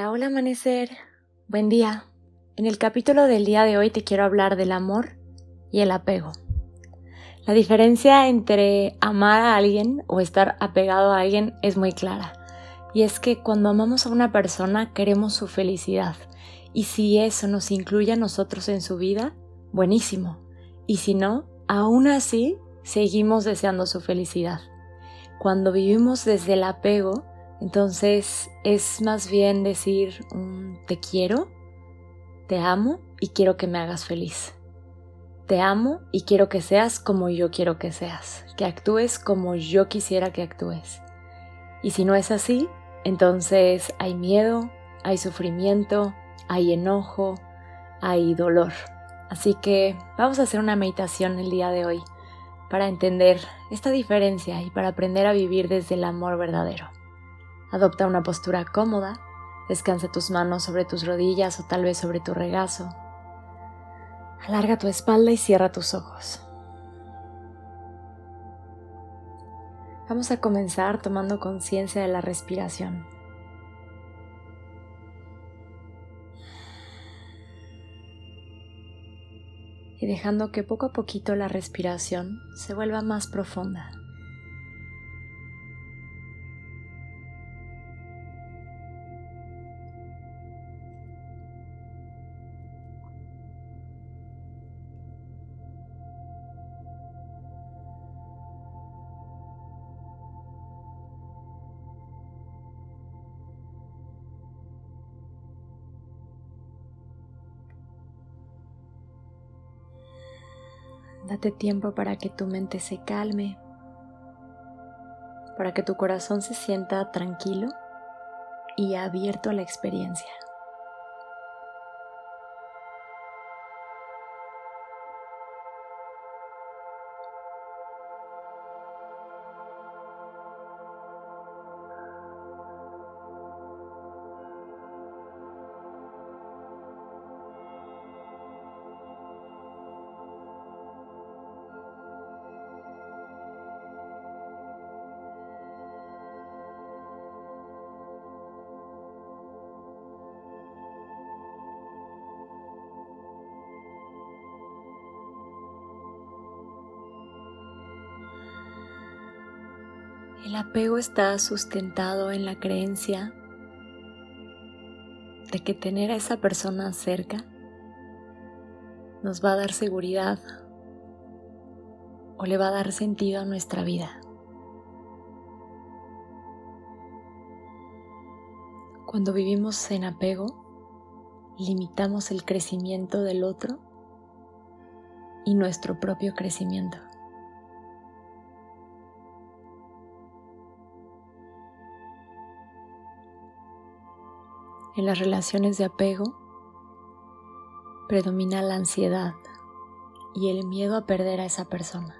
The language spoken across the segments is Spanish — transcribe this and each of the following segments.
Hola, hola amanecer. Buen día. En el capítulo del día de hoy te quiero hablar del amor y el apego. La diferencia entre amar a alguien o estar apegado a alguien es muy clara. Y es que cuando amamos a una persona queremos su felicidad. Y si eso nos incluye a nosotros en su vida, buenísimo. Y si no, aún así seguimos deseando su felicidad. Cuando vivimos desde el apego, entonces es más bien decir te quiero, te amo y quiero que me hagas feliz. Te amo y quiero que seas como yo quiero que seas, que actúes como yo quisiera que actúes. Y si no es así, entonces hay miedo, hay sufrimiento, hay enojo, hay dolor. Así que vamos a hacer una meditación el día de hoy para entender esta diferencia y para aprender a vivir desde el amor verdadero. Adopta una postura cómoda, descansa tus manos sobre tus rodillas o tal vez sobre tu regazo. Alarga tu espalda y cierra tus ojos. Vamos a comenzar tomando conciencia de la respiración. Y dejando que poco a poquito la respiración se vuelva más profunda. Date tiempo para que tu mente se calme, para que tu corazón se sienta tranquilo y abierto a la experiencia. El apego está sustentado en la creencia de que tener a esa persona cerca nos va a dar seguridad o le va a dar sentido a nuestra vida. Cuando vivimos en apego, limitamos el crecimiento del otro y nuestro propio crecimiento. En las relaciones de apego predomina la ansiedad y el miedo a perder a esa persona.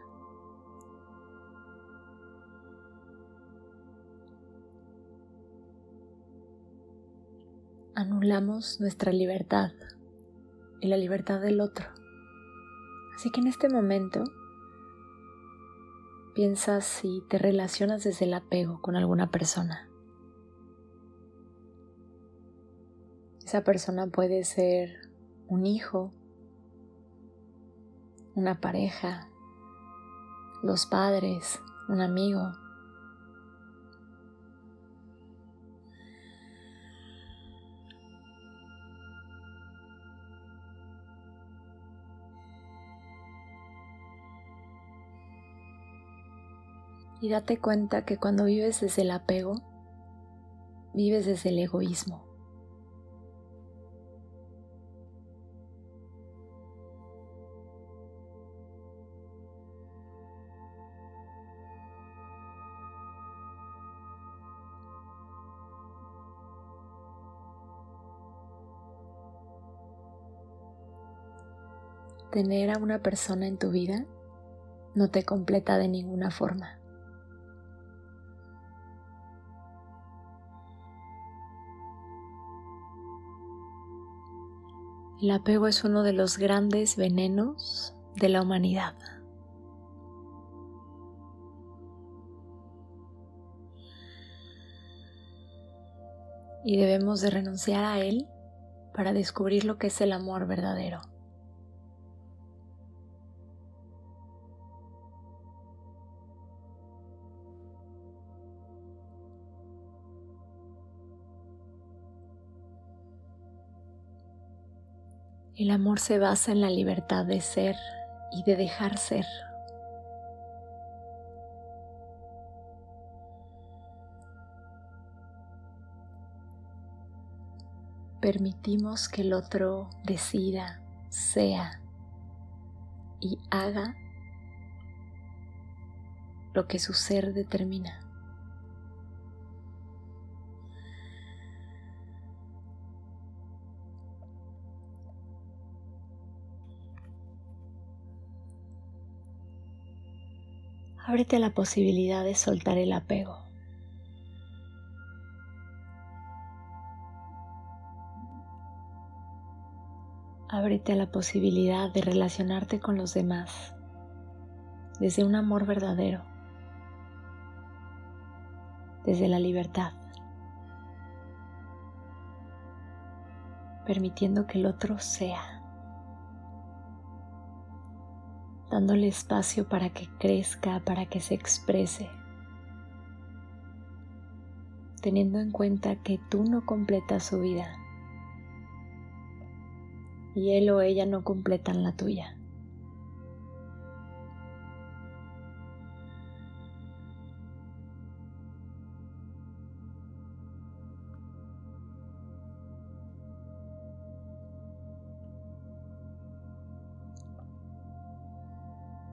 Anulamos nuestra libertad y la libertad del otro. Así que en este momento piensas si te relacionas desde el apego con alguna persona. Esa persona puede ser un hijo, una pareja, los padres, un amigo. Y date cuenta que cuando vives desde el apego, vives desde el egoísmo. Tener a una persona en tu vida no te completa de ninguna forma. El apego es uno de los grandes venenos de la humanidad. y debemos de renunciar a él para descubrir lo que es el amor verdadero. El amor se basa en la libertad de ser y de dejar ser. Permitimos que el otro decida, sea y haga lo que su ser determina. Ábrete a la posibilidad de soltar el apego. Ábrete a la posibilidad de relacionarte con los demás desde un amor verdadero, desde la libertad, permitiendo que el otro sea. Dándole espacio para que crezca, para que se exprese, teniendo en cuenta que tú no completas su vida y él o ella no completan la tuya.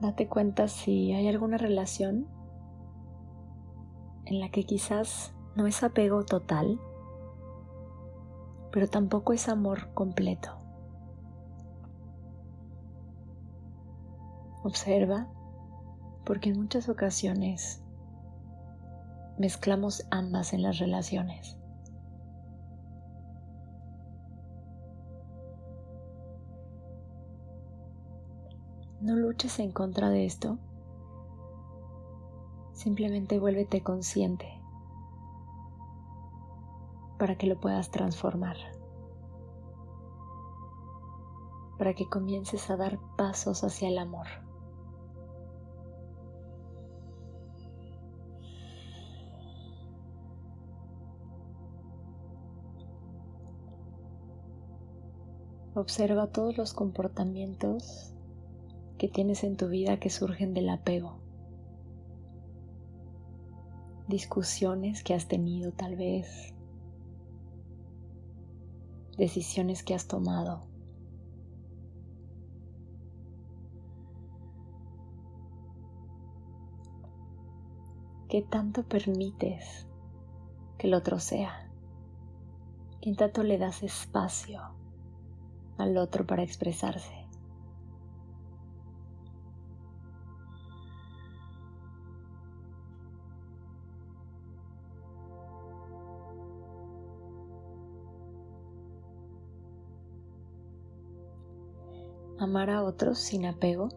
Date cuenta si hay alguna relación en la que quizás no es apego total, pero tampoco es amor completo. Observa, porque en muchas ocasiones mezclamos ambas en las relaciones. No luches en contra de esto. Simplemente vuélvete consciente para que lo puedas transformar. Para que comiences a dar pasos hacia el amor. Observa todos los comportamientos que tienes en tu vida que surgen del apego. Discusiones que has tenido tal vez. Decisiones que has tomado. ¿Qué tanto permites que el otro sea? ¿Qué tanto le das espacio al otro para expresarse? Amar a otros sin apego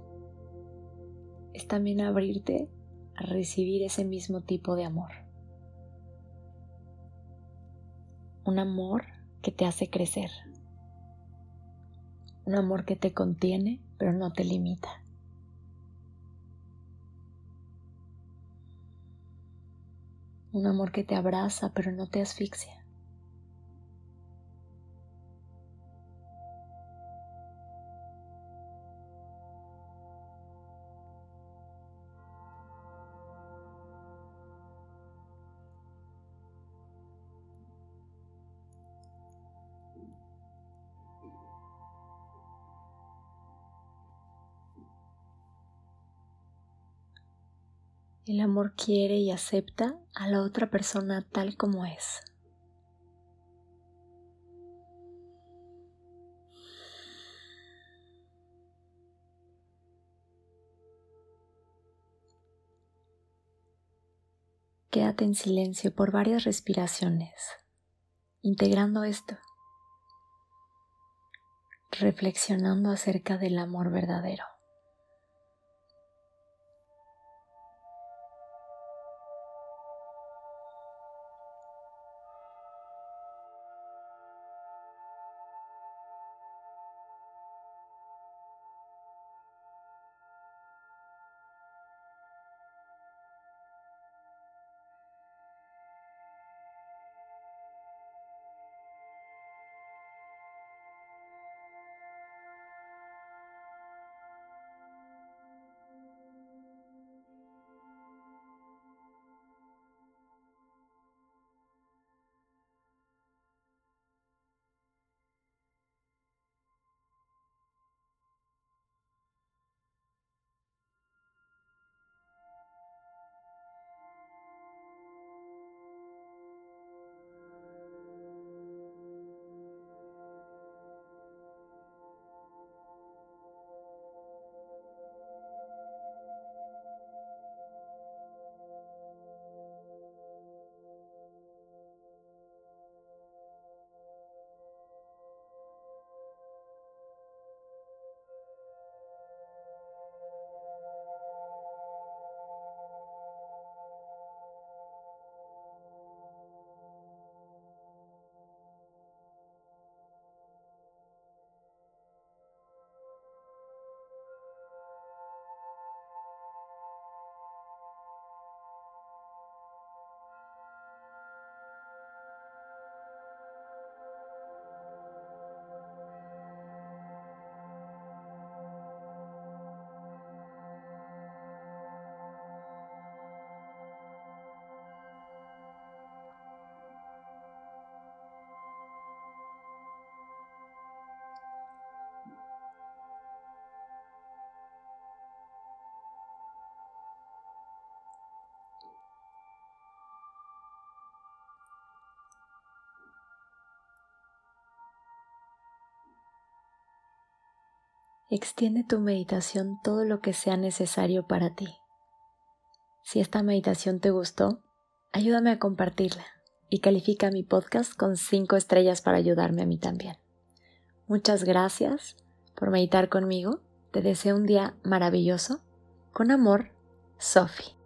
es también abrirte a recibir ese mismo tipo de amor. Un amor que te hace crecer. Un amor que te contiene pero no te limita. Un amor que te abraza pero no te asfixia. El amor quiere y acepta a la otra persona tal como es. Quédate en silencio por varias respiraciones, integrando esto, reflexionando acerca del amor verdadero. Extiende tu meditación todo lo que sea necesario para ti. Si esta meditación te gustó, ayúdame a compartirla y califica mi podcast con 5 estrellas para ayudarme a mí también. Muchas gracias por meditar conmigo. Te deseo un día maravilloso. Con amor, Sophie.